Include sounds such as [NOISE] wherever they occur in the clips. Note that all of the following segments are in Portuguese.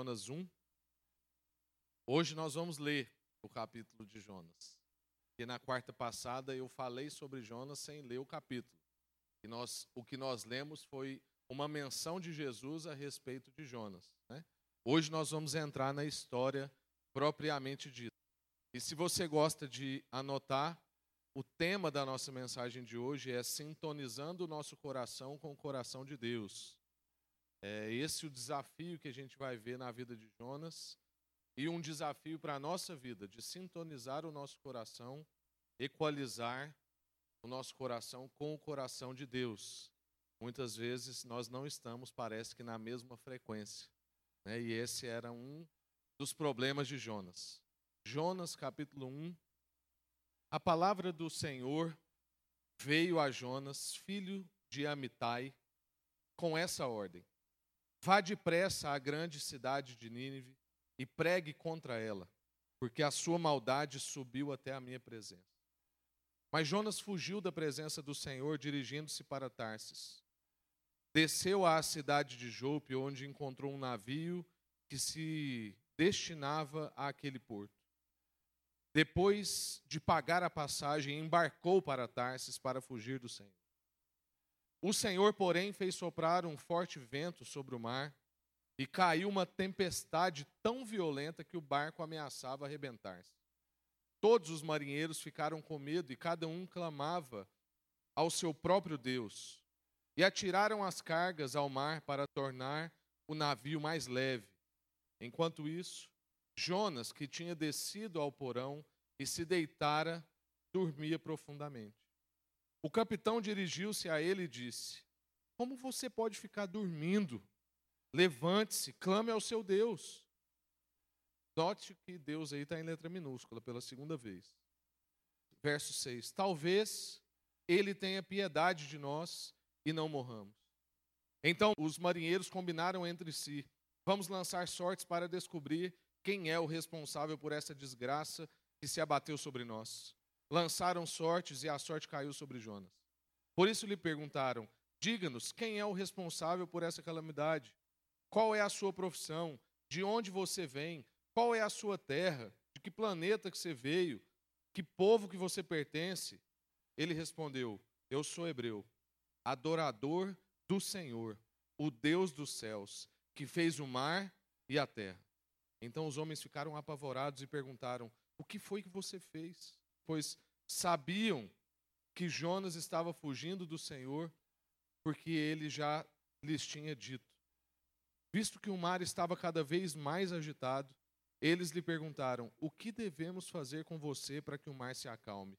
Jonas 1. Hoje nós vamos ler o capítulo de Jonas. E na quarta passada eu falei sobre Jonas sem ler o capítulo. E nós, o que nós lemos foi uma menção de Jesus a respeito de Jonas. Né? Hoje nós vamos entrar na história propriamente dita. E se você gosta de anotar, o tema da nossa mensagem de hoje é sintonizando o nosso coração com o coração de Deus. É esse o desafio que a gente vai ver na vida de Jonas e um desafio para a nossa vida, de sintonizar o nosso coração, equalizar o nosso coração com o coração de Deus. Muitas vezes nós não estamos, parece que, na mesma frequência. Né? E esse era um dos problemas de Jonas. Jonas, capítulo 1. A palavra do Senhor veio a Jonas, filho de Amitai, com essa ordem: Vá depressa à grande cidade de Nínive e pregue contra ela, porque a sua maldade subiu até a minha presença. Mas Jonas fugiu da presença do Senhor, dirigindo-se para Tarsis. Desceu à cidade de Jope, onde encontrou um navio que se destinava àquele porto. Depois de pagar a passagem, embarcou para Tarsis para fugir do Senhor. O Senhor, porém, fez soprar um forte vento sobre o mar e caiu uma tempestade tão violenta que o barco ameaçava arrebentar-se. Todos os marinheiros ficaram com medo e cada um clamava ao seu próprio Deus. E atiraram as cargas ao mar para tornar o navio mais leve. Enquanto isso, Jonas, que tinha descido ao porão e se deitara, dormia profundamente. O capitão dirigiu-se a ele e disse: Como você pode ficar dormindo? Levante-se, clame ao seu Deus. Note que Deus aí está em letra minúscula pela segunda vez. Verso 6: Talvez ele tenha piedade de nós e não morramos. Então os marinheiros combinaram entre si: Vamos lançar sortes para descobrir quem é o responsável por essa desgraça que se abateu sobre nós. Lançaram sortes e a sorte caiu sobre Jonas. Por isso lhe perguntaram: Diga-nos, quem é o responsável por essa calamidade? Qual é a sua profissão? De onde você vem? Qual é a sua terra? De que planeta que você veio? Que povo que você pertence? Ele respondeu: Eu sou hebreu, adorador do Senhor, o Deus dos céus, que fez o mar e a terra. Então os homens ficaram apavorados e perguntaram: O que foi que você fez? Pois sabiam que Jonas estava fugindo do Senhor, porque ele já lhes tinha dito. Visto que o mar estava cada vez mais agitado, eles lhe perguntaram: O que devemos fazer com você para que o mar se acalme?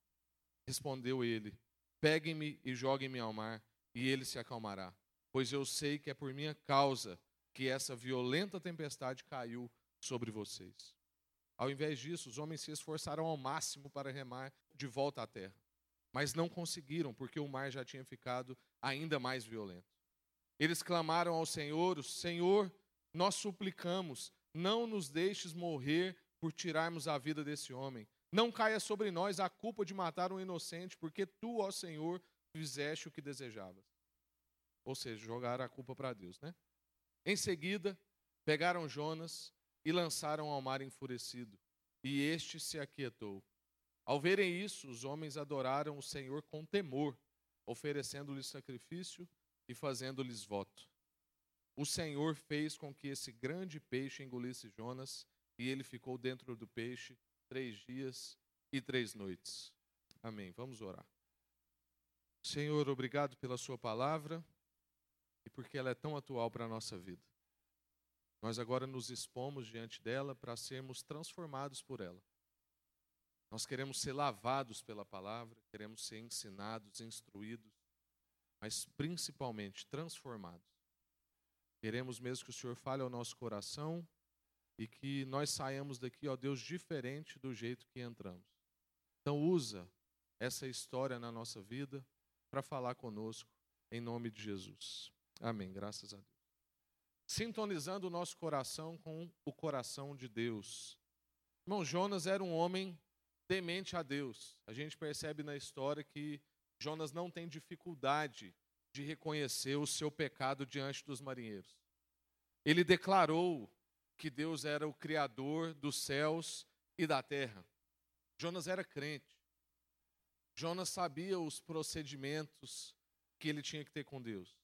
Respondeu ele: Peguem-me e joguem-me ao mar, e ele se acalmará. Pois eu sei que é por minha causa que essa violenta tempestade caiu sobre vocês. Ao invés disso, os homens se esforçaram ao máximo para remar de volta à terra, mas não conseguiram, porque o mar já tinha ficado ainda mais violento. Eles clamaram ao Senhor: Senhor, nós suplicamos, não nos deixes morrer por tirarmos a vida desse homem. Não caia sobre nós a culpa de matar um inocente, porque tu, ó Senhor, fizeste o que desejavas. Ou seja, jogaram a culpa para Deus, né? Em seguida, pegaram Jonas e lançaram ao mar enfurecido, e este se aquietou. Ao verem isso, os homens adoraram o Senhor com temor, oferecendo-lhe sacrifício e fazendo-lhes voto o Senhor fez com que esse grande peixe engolisse Jonas e ele ficou dentro do peixe três dias e três noites. Amém. Vamos orar. Senhor, obrigado pela Sua palavra e porque ela é tão atual para a nossa vida. Nós agora nos expomos diante dela para sermos transformados por ela. Nós queremos ser lavados pela palavra, queremos ser ensinados, instruídos, mas principalmente transformados. Queremos mesmo que o Senhor fale ao nosso coração e que nós saiamos daqui, ó Deus, diferente do jeito que entramos. Então, usa essa história na nossa vida para falar conosco, em nome de Jesus. Amém. Graças a Deus. Sintonizando o nosso coração com o coração de Deus. Irmão, Jonas era um homem temente a Deus. A gente percebe na história que Jonas não tem dificuldade de reconhecer o seu pecado diante dos marinheiros. Ele declarou que Deus era o criador dos céus e da terra. Jonas era crente. Jonas sabia os procedimentos que ele tinha que ter com Deus.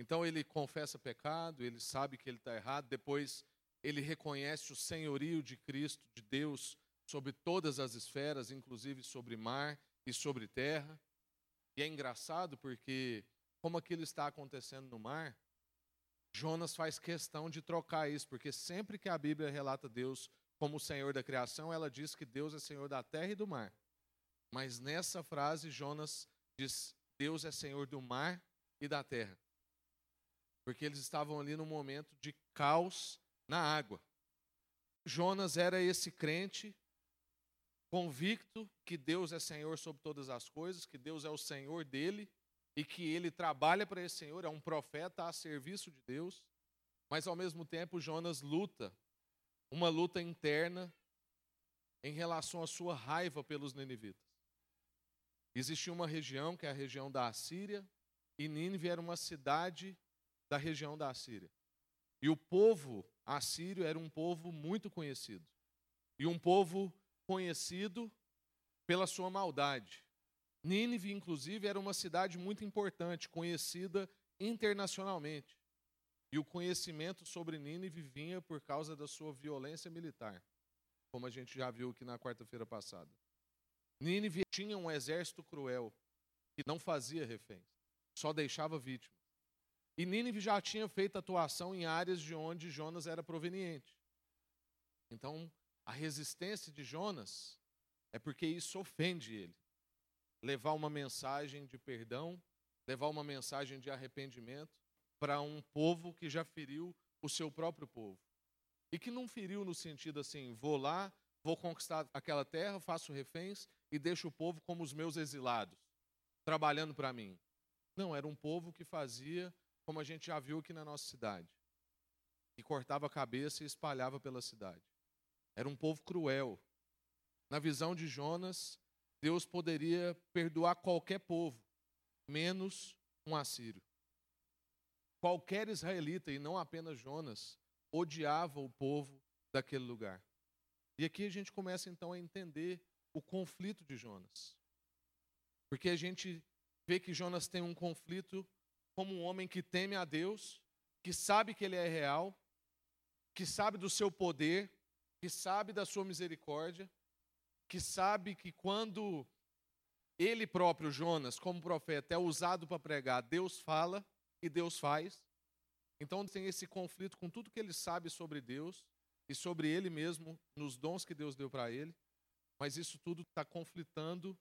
Então ele confessa pecado, ele sabe que ele está errado, depois ele reconhece o senhorio de Cristo, de Deus, sobre todas as esferas, inclusive sobre mar e sobre terra. E é engraçado porque, como aquilo está acontecendo no mar, Jonas faz questão de trocar isso, porque sempre que a Bíblia relata Deus como o Senhor da criação, ela diz que Deus é Senhor da terra e do mar. Mas nessa frase, Jonas diz: Deus é Senhor do mar e da terra. Porque eles estavam ali num momento de caos na água. Jonas era esse crente convicto que Deus é Senhor sobre todas as coisas, que Deus é o Senhor dele e que ele trabalha para esse Senhor, é um profeta a serviço de Deus, mas ao mesmo tempo Jonas luta, uma luta interna em relação à sua raiva pelos ninivitas. Existia uma região, que é a região da Assíria, e Nínive era uma cidade da região da Assíria. E o povo assírio era um povo muito conhecido. E um povo conhecido pela sua maldade. Nínive, inclusive, era uma cidade muito importante, conhecida internacionalmente. E o conhecimento sobre Nínive vinha por causa da sua violência militar, como a gente já viu aqui na quarta-feira passada. Nínive tinha um exército cruel que não fazia reféns, só deixava vítimas. E Nínive já tinha feito atuação em áreas de onde Jonas era proveniente. Então, a resistência de Jonas é porque isso ofende ele levar uma mensagem de perdão, levar uma mensagem de arrependimento para um povo que já feriu o seu próprio povo. E que não feriu no sentido assim, vou lá, vou conquistar aquela terra, faço reféns e deixo o povo como os meus exilados, trabalhando para mim. Não, era um povo que fazia, como a gente já viu aqui na nossa cidade, que cortava a cabeça e espalhava pela cidade. Era um povo cruel. Na visão de Jonas, Deus poderia perdoar qualquer povo, menos um assírio. Qualquer israelita, e não apenas Jonas, odiava o povo daquele lugar. E aqui a gente começa então a entender o conflito de Jonas. Porque a gente vê que Jonas tem um conflito como um homem que teme a Deus, que sabe que ele é real, que sabe do seu poder, que sabe da sua misericórdia, que sabe que quando ele próprio, Jonas, como profeta, é usado para pregar, Deus fala e Deus faz. Então tem esse conflito com tudo que ele sabe sobre Deus e sobre ele mesmo, nos dons que Deus deu para ele. Mas isso tudo está conflitando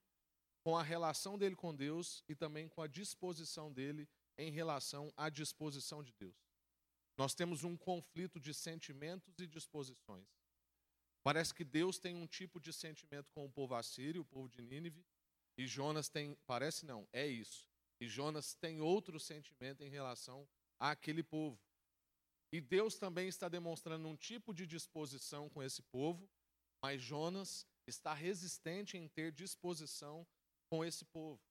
com a relação dele com Deus e também com a disposição dele em relação à disposição de Deus. Nós temos um conflito de sentimentos e disposições. Parece que Deus tem um tipo de sentimento com o povo assírio, o povo de Nínive, e Jonas tem, parece não, é isso. E Jonas tem outro sentimento em relação àquele povo. E Deus também está demonstrando um tipo de disposição com esse povo, mas Jonas está resistente em ter disposição com esse povo.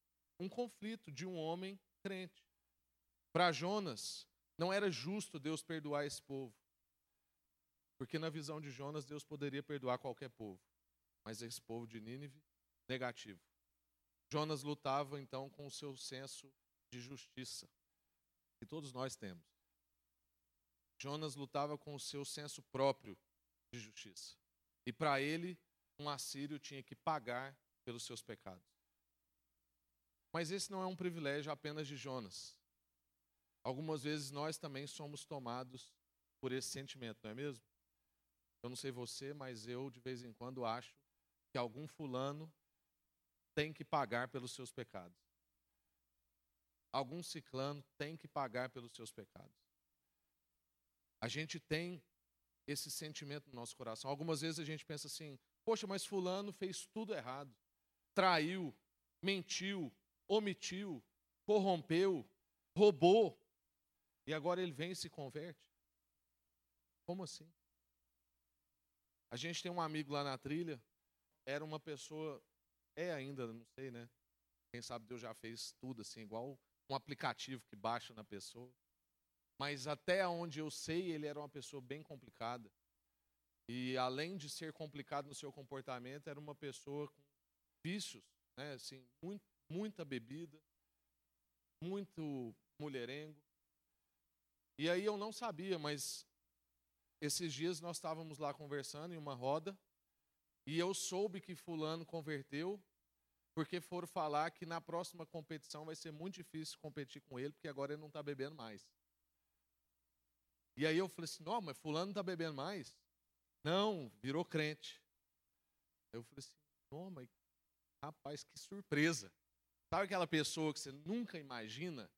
Um conflito de um homem crente. Para Jonas, não era justo Deus perdoar esse povo. Porque na visão de Jonas, Deus poderia perdoar qualquer povo. Mas esse povo de Nínive, negativo. Jonas lutava então com o seu senso de justiça, que todos nós temos. Jonas lutava com o seu senso próprio de justiça. E para ele, um assírio tinha que pagar pelos seus pecados. Mas esse não é um privilégio apenas de Jonas. Algumas vezes nós também somos tomados por esse sentimento, não é mesmo? Eu não sei você, mas eu de vez em quando acho que algum fulano tem que pagar pelos seus pecados. Algum ciclano tem que pagar pelos seus pecados. A gente tem esse sentimento no nosso coração. Algumas vezes a gente pensa assim: poxa, mas Fulano fez tudo errado. Traiu, mentiu, omitiu, corrompeu, roubou. E agora ele vem e se converte. Como assim? A gente tem um amigo lá na trilha, era uma pessoa, é ainda, não sei, né? Quem sabe Deus já fez tudo assim, igual um aplicativo que baixa na pessoa. mas até onde eu sei, ele era uma pessoa bem complicada. E além de ser complicado no seu comportamento, era uma pessoa com vícios, né? assim, muito, muita bebida, muito mulherengo. E aí eu não sabia, mas esses dias nós estávamos lá conversando em uma roda, e eu soube que fulano converteu, porque foram falar que na próxima competição vai ser muito difícil competir com ele, porque agora ele não está bebendo mais. E aí eu falei assim, não, mas fulano não está bebendo mais? Não, virou crente. Eu falei assim, não, mas rapaz, que surpresa. Sabe aquela pessoa que você nunca imagina?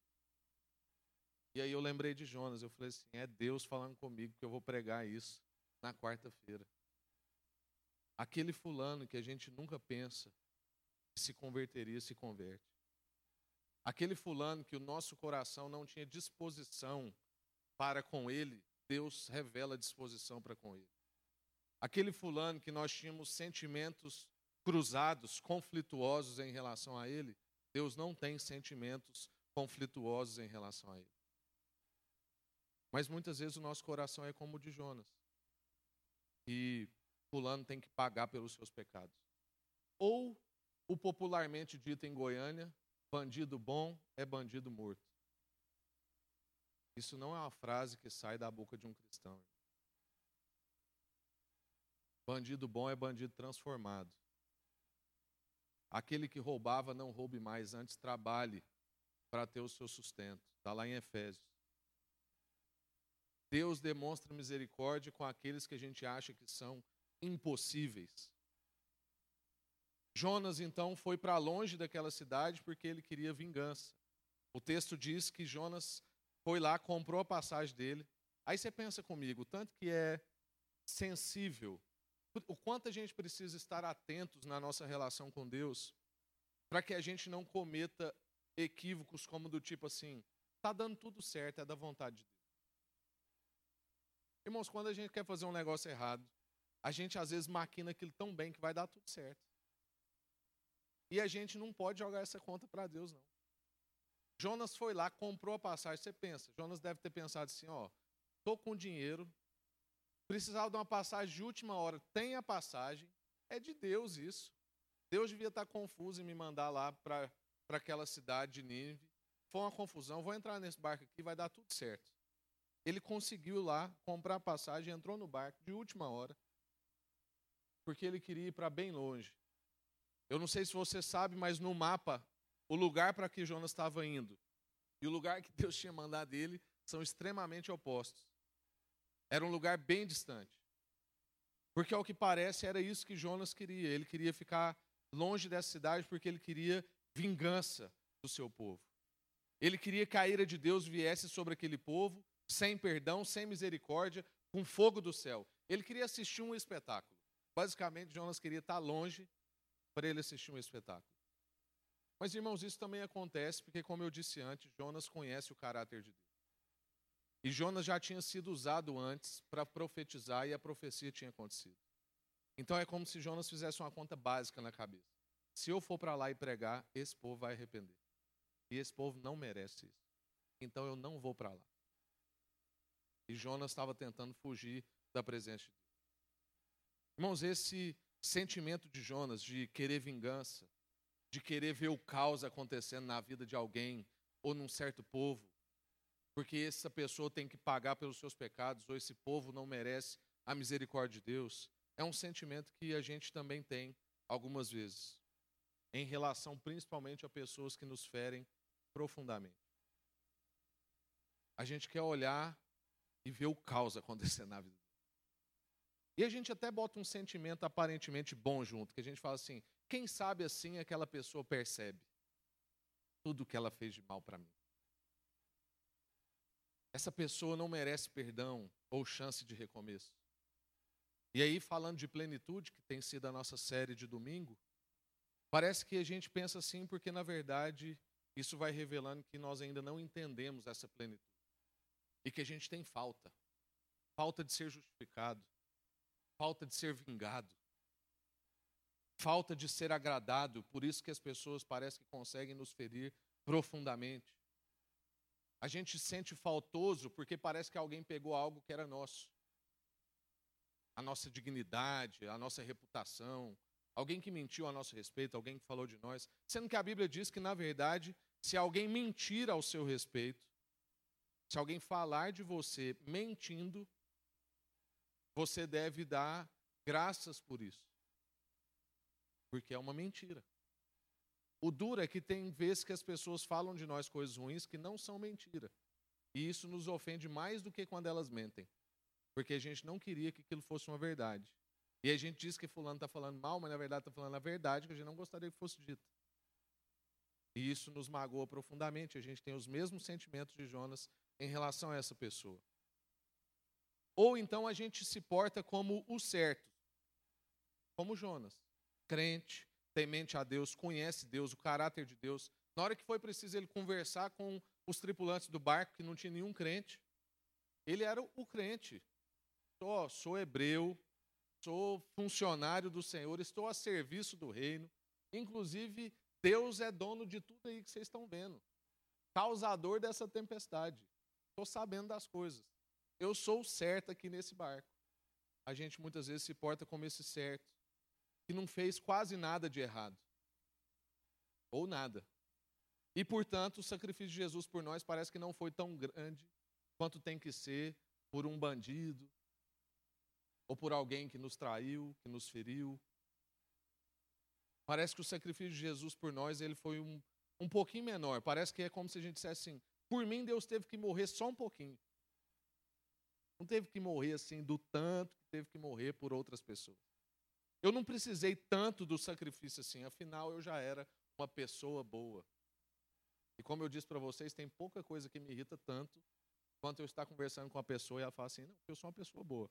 E aí eu lembrei de Jonas, eu falei assim, é Deus falando comigo que eu vou pregar isso na quarta-feira. Aquele fulano que a gente nunca pensa que se converteria, se converte. Aquele fulano que o nosso coração não tinha disposição para com ele, Deus revela disposição para com ele. Aquele fulano que nós tínhamos sentimentos cruzados, conflituosos em relação a ele, Deus não tem sentimentos conflituosos em relação a ele. Mas muitas vezes o nosso coração é como o de Jonas. E fulano tem que pagar pelos seus pecados. Ou o popularmente dito em Goiânia, bandido bom é bandido morto. Isso não é uma frase que sai da boca de um cristão. Bandido bom é bandido transformado. Aquele que roubava, não roube mais, antes trabalhe para ter o seu sustento. Está lá em Efésios. Deus demonstra misericórdia com aqueles que a gente acha que são impossíveis. Jonas, então, foi para longe daquela cidade porque ele queria vingança. O texto diz que Jonas foi lá, comprou a passagem dele. Aí você pensa comigo, tanto que é sensível o quanto a gente precisa estar atentos na nossa relação com Deus para que a gente não cometa equívocos como do tipo assim, tá dando tudo certo, é da vontade de. Irmãos, quando a gente quer fazer um negócio errado, a gente às vezes maquina aquilo tão bem que vai dar tudo certo. E a gente não pode jogar essa conta para Deus, não. Jonas foi lá, comprou a passagem. Você pensa, Jonas deve ter pensado assim: ó, tô com dinheiro, precisava de uma passagem de última hora, tem a passagem, é de Deus isso. Deus devia estar confuso em me mandar lá para aquela cidade de Nínive. Foi uma confusão, vou entrar nesse barco aqui, vai dar tudo certo. Ele conseguiu lá comprar a passagem, entrou no barco de última hora, porque ele queria ir para bem longe. Eu não sei se você sabe, mas no mapa, o lugar para que Jonas estava indo e o lugar que Deus tinha mandado ele são extremamente opostos. Era um lugar bem distante. Porque, ao que parece, era isso que Jonas queria. Ele queria ficar longe dessa cidade porque ele queria vingança do seu povo. Ele queria que a ira de Deus viesse sobre aquele povo, sem perdão, sem misericórdia, com fogo do céu. Ele queria assistir um espetáculo. Basicamente, Jonas queria estar longe para ele assistir um espetáculo. Mas, irmãos, isso também acontece porque, como eu disse antes, Jonas conhece o caráter de Deus. E Jonas já tinha sido usado antes para profetizar e a profecia tinha acontecido. Então é como se Jonas fizesse uma conta básica na cabeça. Se eu for para lá e pregar, esse povo vai arrepender. E esse povo não merece isso. Então eu não vou para lá. E Jonas estava tentando fugir da presença de Deus. Irmãos, esse sentimento de Jonas de querer vingança, de querer ver o caos acontecendo na vida de alguém ou num certo povo, porque essa pessoa tem que pagar pelos seus pecados, ou esse povo não merece a misericórdia de Deus, é um sentimento que a gente também tem algumas vezes, em relação principalmente a pessoas que nos ferem profundamente. A gente quer olhar e ver o caos acontecendo na vida. E a gente até bota um sentimento aparentemente bom junto, que a gente fala assim: quem sabe assim aquela pessoa percebe tudo que ela fez de mal para mim. Essa pessoa não merece perdão ou chance de recomeço. E aí, falando de plenitude, que tem sido a nossa série de domingo, parece que a gente pensa assim porque, na verdade, isso vai revelando que nós ainda não entendemos essa plenitude. E que a gente tem falta. Falta de ser justificado. Falta de ser vingado. Falta de ser agradado. Por isso que as pessoas parecem que conseguem nos ferir profundamente. A gente se sente faltoso porque parece que alguém pegou algo que era nosso. A nossa dignidade, a nossa reputação, alguém que mentiu a nosso respeito, alguém que falou de nós. Sendo que a Bíblia diz que, na verdade, se alguém mentir ao seu respeito, se alguém falar de você mentindo, você deve dar graças por isso. Porque é uma mentira. O duro é que tem vezes que as pessoas falam de nós coisas ruins que não são mentira. E isso nos ofende mais do que quando elas mentem. Porque a gente não queria que aquilo fosse uma verdade. E a gente diz que fulano está falando mal, mas na verdade está falando a verdade que a gente não gostaria que fosse dita. E isso nos magoa profundamente. A gente tem os mesmos sentimentos de Jonas em relação a essa pessoa. Ou então a gente se porta como o certo, como Jonas, crente, temente a Deus, conhece Deus, o caráter de Deus. Na hora que foi preciso ele conversar com os tripulantes do barco, que não tinha nenhum crente, ele era o crente. Sou, sou hebreu, sou funcionário do Senhor, estou a serviço do reino. Inclusive, Deus é dono de tudo aí que vocês estão vendo. Causador dessa tempestade. Estou sabendo das coisas. Eu sou o certo aqui nesse barco. A gente muitas vezes se porta como esse certo que não fez quase nada de errado. Ou nada. E, portanto, o sacrifício de Jesus por nós parece que não foi tão grande quanto tem que ser por um bandido, ou por alguém que nos traiu, que nos feriu. Parece que o sacrifício de Jesus por nós ele foi um, um pouquinho menor. Parece que é como se a gente dissesse assim: por mim, Deus teve que morrer só um pouquinho. Não teve que morrer assim do tanto que teve que morrer por outras pessoas. Eu não precisei tanto do sacrifício assim, afinal eu já era uma pessoa boa. E como eu disse para vocês, tem pouca coisa que me irrita tanto quanto eu estar conversando com uma pessoa e ela fala assim: "Não, eu sou uma pessoa boa".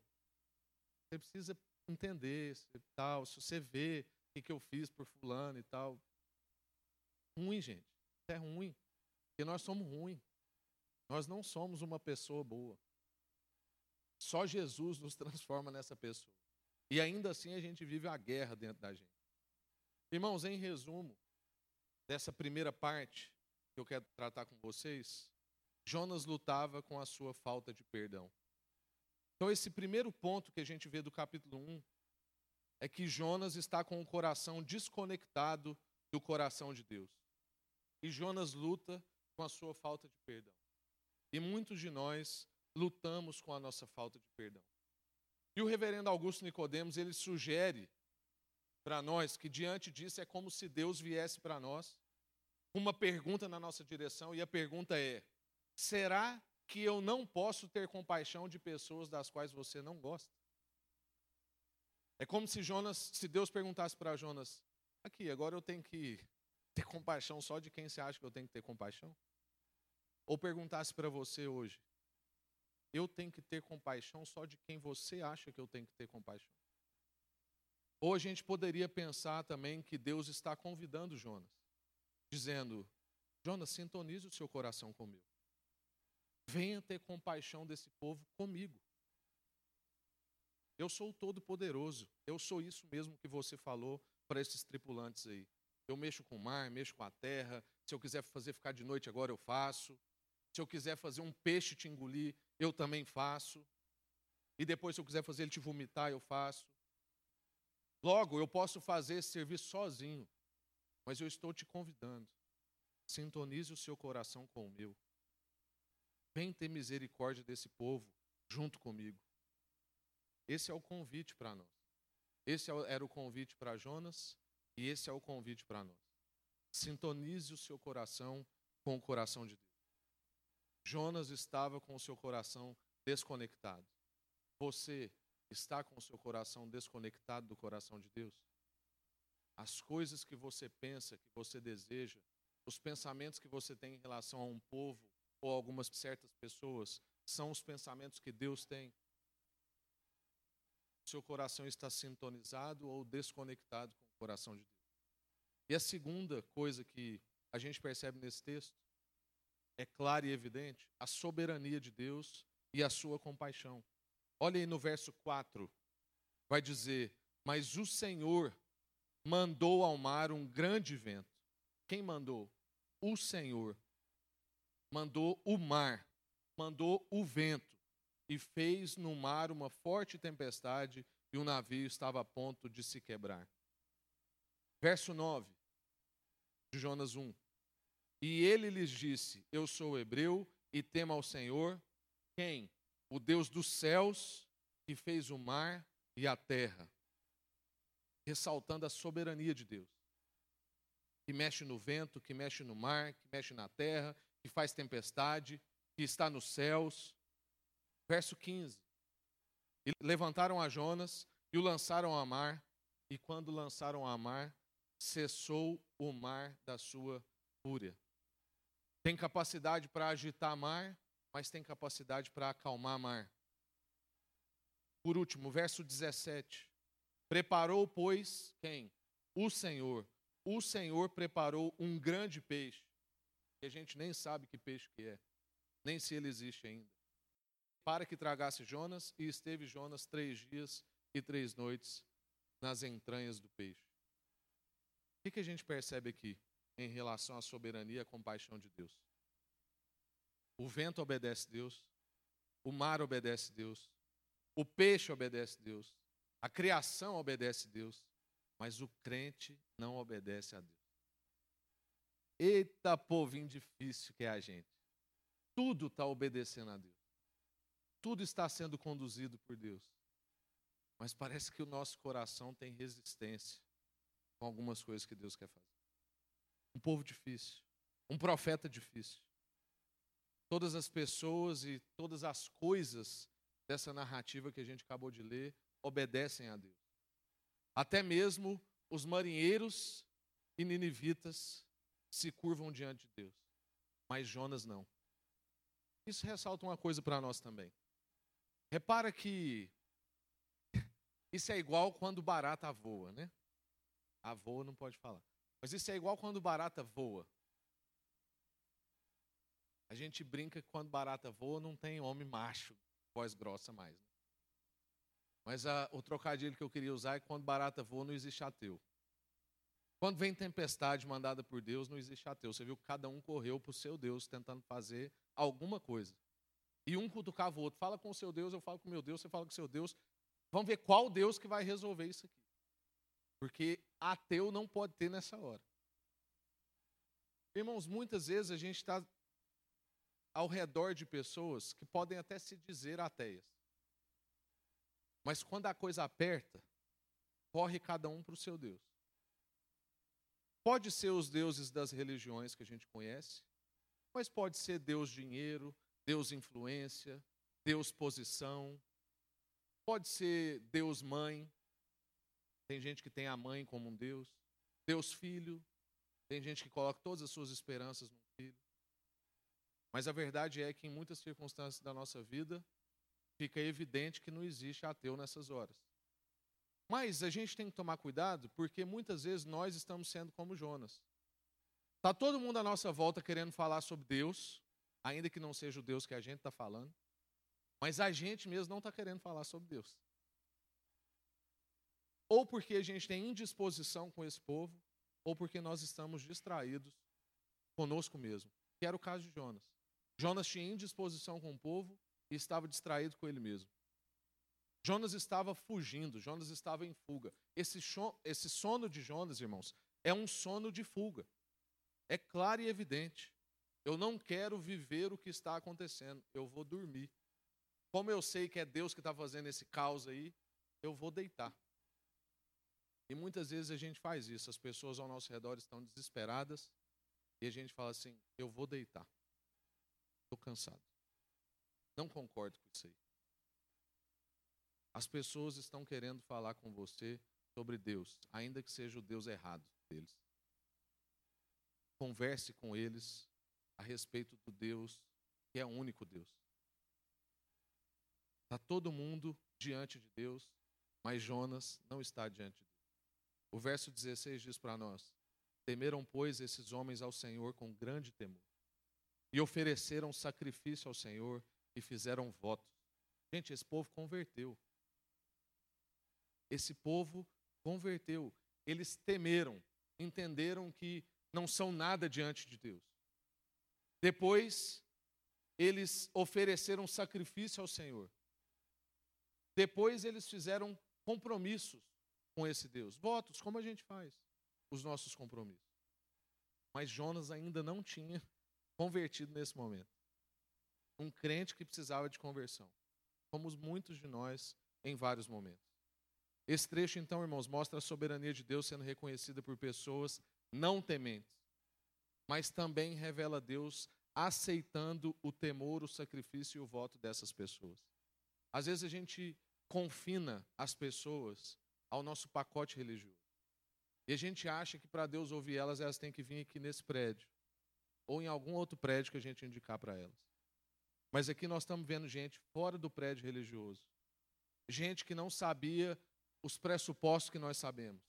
Você precisa entender, tal, se você vê o que, que eu fiz por fulano e tal. Ruim, gente. É ruim. Porque nós somos ruins. Nós não somos uma pessoa boa. Só Jesus nos transforma nessa pessoa. E ainda assim a gente vive a guerra dentro da gente. Irmãos, em resumo, dessa primeira parte que eu quero tratar com vocês, Jonas lutava com a sua falta de perdão. Então, esse primeiro ponto que a gente vê do capítulo 1 é que Jonas está com o coração desconectado do coração de Deus. E Jonas luta com a sua falta de perdão. E muitos de nós lutamos com a nossa falta de perdão. E o reverendo Augusto Nicodemos, ele sugere para nós que diante disso é como se Deus viesse para nós uma pergunta na nossa direção e a pergunta é: será que eu não posso ter compaixão de pessoas das quais você não gosta? É como se Jonas, se Deus perguntasse para Jonas: aqui, agora eu tenho que ter compaixão só de quem você acha que eu tenho que ter compaixão? Ou perguntasse para você hoje: eu tenho que ter compaixão só de quem você acha que eu tenho que ter compaixão. Ou a gente poderia pensar também que Deus está convidando Jonas, dizendo: Jonas, sintonize o seu coração comigo. Venha ter compaixão desse povo comigo. Eu sou o Todo-Poderoso. Eu sou isso mesmo que você falou para esses tripulantes aí. Eu mexo com o mar, mexo com a terra. Se eu quiser fazer ficar de noite agora, eu faço. Se eu quiser fazer um peixe te engolir, eu também faço. E depois, se eu quiser fazer ele te vomitar, eu faço. Logo, eu posso fazer esse serviço sozinho, mas eu estou te convidando. Sintonize o seu coração com o meu. Vem ter misericórdia desse povo junto comigo. Esse é o convite para nós. Esse é era o convite para Jonas e esse é o convite para nós. Sintonize o seu coração com o coração de Deus. Jonas estava com o seu coração desconectado. Você está com o seu coração desconectado do coração de Deus? As coisas que você pensa, que você deseja, os pensamentos que você tem em relação a um povo ou algumas certas pessoas, são os pensamentos que Deus tem. Seu coração está sintonizado ou desconectado com o coração de Deus. E a segunda coisa que a gente percebe nesse texto é clara e evidente a soberania de Deus e a sua compaixão. Olha aí no verso 4, vai dizer: Mas o Senhor mandou ao mar um grande vento. Quem mandou? O Senhor. mandou o mar, mandou o vento, e fez no mar uma forte tempestade, e o navio estava a ponto de se quebrar. Verso 9 de Jonas 1. E ele lhes disse: Eu sou hebreu e temo ao Senhor, quem? O Deus dos céus, que fez o mar e a terra. Ressaltando a soberania de Deus. Que mexe no vento, que mexe no mar, que mexe na terra, que faz tempestade, que está nos céus. Verso 15. E levantaram a Jonas e o lançaram ao mar, e quando lançaram ao mar, cessou o mar da sua fúria. Tem capacidade para agitar mar, mas tem capacidade para acalmar mar. Por último, verso 17. Preparou, pois, quem? O Senhor. O Senhor preparou um grande peixe, que a gente nem sabe que peixe que é, nem se ele existe ainda, para que tragasse Jonas, e esteve Jonas três dias e três noites nas entranhas do peixe. O que, que a gente percebe aqui em relação à soberania e à compaixão de Deus? O vento obedece a Deus, o mar obedece a Deus, o peixe obedece a Deus, a criação obedece a Deus, mas o crente não obedece a Deus. Eita povinho difícil que é a gente. Tudo está obedecendo a Deus. Tudo está sendo conduzido por Deus. Mas parece que o nosso coração tem resistência com algumas coisas que Deus quer fazer. Um povo difícil, um profeta difícil. Todas as pessoas e todas as coisas dessa narrativa que a gente acabou de ler obedecem a Deus. Até mesmo os marinheiros e ninivitas se curvam diante de Deus, mas Jonas não. Isso ressalta uma coisa para nós também. Repara que [LAUGHS] isso é igual quando barata voa, né? A voa não pode falar. Mas isso é igual quando barata voa. A gente brinca que quando barata voa não tem homem macho, voz grossa mais. Né? Mas a, o trocadilho que eu queria usar é que quando barata voa não existe ateu. Quando vem tempestade mandada por Deus, não existe ateu. Você viu que cada um correu para o seu Deus tentando fazer alguma coisa. E um cutucava o outro. Fala com o seu Deus, eu falo com o meu Deus, você fala com o seu Deus. Vamos ver qual Deus que vai resolver isso aqui. Porque ateu não pode ter nessa hora. Irmãos, muitas vezes a gente está ao redor de pessoas que podem até se dizer ateias. Mas quando a coisa aperta, corre cada um para o seu Deus. Pode ser os deuses das religiões que a gente conhece, mas pode ser Deus dinheiro, Deus influência, Deus posição, pode ser Deus mãe, tem gente que tem a mãe como um Deus. Deus filho. Tem gente que coloca todas as suas esperanças no filho. Mas a verdade é que em muitas circunstâncias da nossa vida fica evidente que não existe ateu nessas horas. Mas a gente tem que tomar cuidado porque muitas vezes nós estamos sendo como Jonas. Está todo mundo à nossa volta querendo falar sobre Deus, ainda que não seja o Deus que a gente está falando, mas a gente mesmo não está querendo falar sobre Deus ou porque a gente tem indisposição com esse povo, ou porque nós estamos distraídos conosco mesmo, que era o caso de Jonas. Jonas tinha indisposição com o povo e estava distraído com ele mesmo. Jonas estava fugindo, Jonas estava em fuga. Esse, esse sono de Jonas, irmãos, é um sono de fuga. É claro e evidente. Eu não quero viver o que está acontecendo, eu vou dormir. Como eu sei que é Deus que está fazendo esse caos aí, eu vou deitar. E muitas vezes a gente faz isso, as pessoas ao nosso redor estão desesperadas e a gente fala assim: eu vou deitar. Estou cansado. Não concordo com isso aí. As pessoas estão querendo falar com você sobre Deus, ainda que seja o Deus errado deles. Converse com eles a respeito do Deus que é o único Deus. Está todo mundo diante de Deus, mas Jonas não está diante de. O verso 16 diz para nós: Temeram, pois, esses homens ao Senhor com grande temor, e ofereceram sacrifício ao Senhor e fizeram votos. Gente, esse povo converteu. Esse povo converteu. Eles temeram, entenderam que não são nada diante de Deus. Depois, eles ofereceram sacrifício ao Senhor. Depois, eles fizeram compromissos com esse Deus. Votos, como a gente faz os nossos compromissos. Mas Jonas ainda não tinha convertido nesse momento. Um crente que precisava de conversão. Como muitos de nós em vários momentos. Esse trecho, então, irmãos, mostra a soberania de Deus sendo reconhecida por pessoas não tementes, mas também revela Deus aceitando o temor, o sacrifício e o voto dessas pessoas. Às vezes a gente confina as pessoas ao nosso pacote religioso. E a gente acha que para Deus ouvir elas, elas têm que vir aqui nesse prédio. Ou em algum outro prédio que a gente indicar para elas. Mas aqui nós estamos vendo gente fora do prédio religioso. Gente que não sabia os pressupostos que nós sabemos,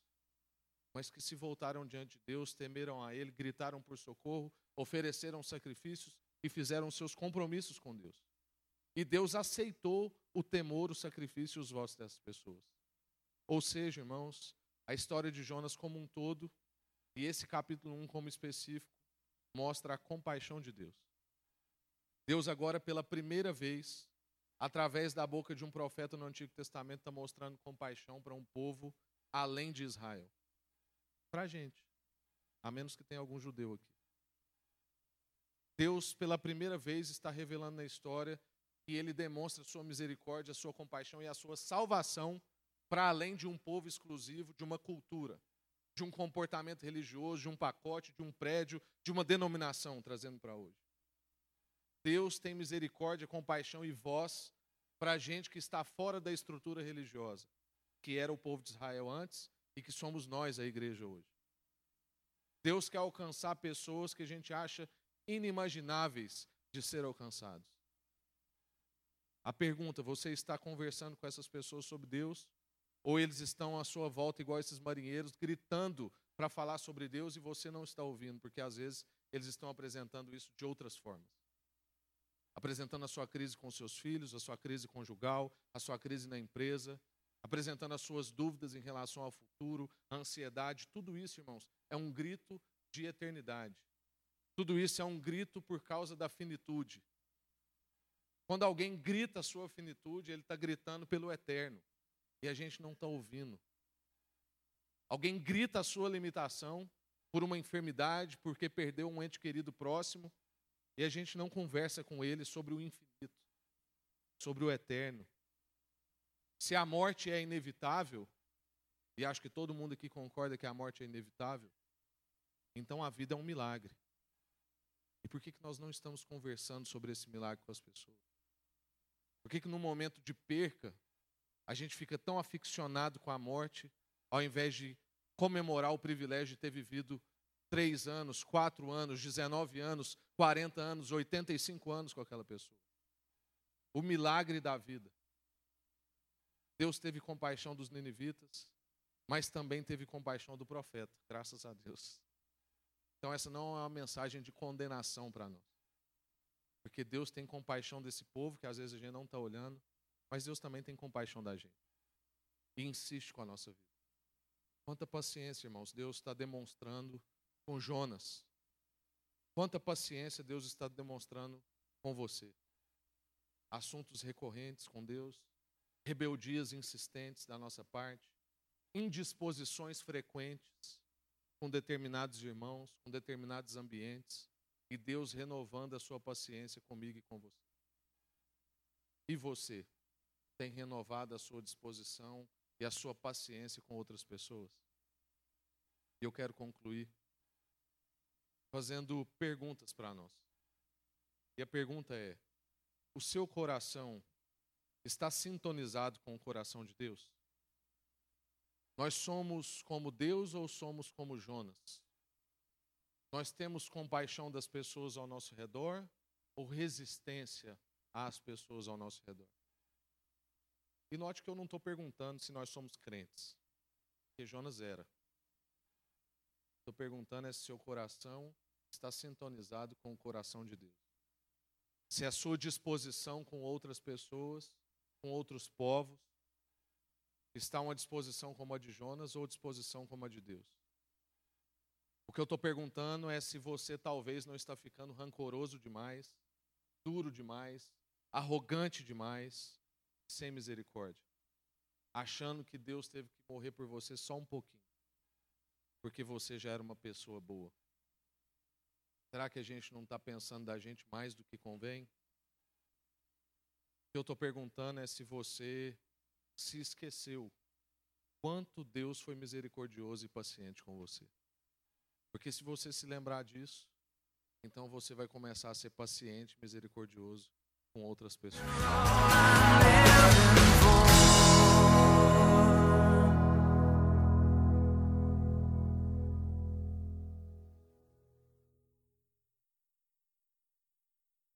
mas que se voltaram diante de Deus, temeram a Ele, gritaram por socorro, ofereceram sacrifícios e fizeram seus compromissos com Deus. E Deus aceitou o temor, o sacrifício e os votos dessas pessoas. Ou seja, irmãos, a história de Jonas como um todo, e esse capítulo 1 como específico, mostra a compaixão de Deus. Deus agora, pela primeira vez, através da boca de um profeta no Antigo Testamento, está mostrando compaixão para um povo além de Israel. Para a gente, a menos que tenha algum judeu aqui. Deus, pela primeira vez, está revelando na história que ele demonstra sua misericórdia, sua compaixão e a sua salvação para além de um povo exclusivo, de uma cultura, de um comportamento religioso, de um pacote, de um prédio, de uma denominação, trazendo para hoje. Deus tem misericórdia, compaixão e voz para a gente que está fora da estrutura religiosa, que era o povo de Israel antes e que somos nós, a igreja, hoje. Deus quer alcançar pessoas que a gente acha inimagináveis de ser alcançados. A pergunta: você está conversando com essas pessoas sobre Deus? Ou eles estão à sua volta, igual esses marinheiros, gritando para falar sobre Deus e você não está ouvindo, porque às vezes eles estão apresentando isso de outras formas apresentando a sua crise com seus filhos, a sua crise conjugal, a sua crise na empresa, apresentando as suas dúvidas em relação ao futuro, a ansiedade, tudo isso, irmãos, é um grito de eternidade. Tudo isso é um grito por causa da finitude. Quando alguém grita a sua finitude, ele está gritando pelo eterno. E a gente não está ouvindo. Alguém grita a sua limitação por uma enfermidade, porque perdeu um ente querido próximo, e a gente não conversa com ele sobre o infinito, sobre o eterno. Se a morte é inevitável, e acho que todo mundo aqui concorda que a morte é inevitável, então a vida é um milagre. E por que, que nós não estamos conversando sobre esse milagre com as pessoas? Por que, que no momento de perca, a gente fica tão aficionado com a morte, ao invés de comemorar o privilégio de ter vivido três anos, quatro anos, 19 anos, 40 anos, 85 anos com aquela pessoa. O milagre da vida. Deus teve compaixão dos ninivitas, mas também teve compaixão do profeta, graças a Deus. Então, essa não é uma mensagem de condenação para nós. Porque Deus tem compaixão desse povo, que às vezes a gente não está olhando, mas Deus também tem compaixão da gente. E insiste com a nossa vida. Quanta paciência, irmãos, Deus está demonstrando com Jonas. Quanta paciência Deus está demonstrando com você. Assuntos recorrentes com Deus, rebeldias insistentes da nossa parte, indisposições frequentes com determinados irmãos, com determinados ambientes, e Deus renovando a sua paciência comigo e com você. E você tem renovado a sua disposição e a sua paciência com outras pessoas? E eu quero concluir fazendo perguntas para nós. E a pergunta é: o seu coração está sintonizado com o coração de Deus? Nós somos como Deus ou somos como Jonas? Nós temos compaixão das pessoas ao nosso redor ou resistência às pessoas ao nosso redor? E note que eu não estou perguntando se nós somos crentes, porque Jonas era. Estou perguntando é se seu coração está sintonizado com o coração de Deus. Se a sua disposição com outras pessoas, com outros povos, está uma disposição como a de Jonas ou disposição como a de Deus. O que eu estou perguntando é se você talvez não está ficando rancoroso demais, duro demais, arrogante demais, sem misericórdia, achando que Deus teve que morrer por você só um pouquinho, porque você já era uma pessoa boa. Será que a gente não está pensando da gente mais do que convém? O que eu estou perguntando é se você se esqueceu quanto Deus foi misericordioso e paciente com você. Porque se você se lembrar disso, então você vai começar a ser paciente, misericordioso com outras pessoas.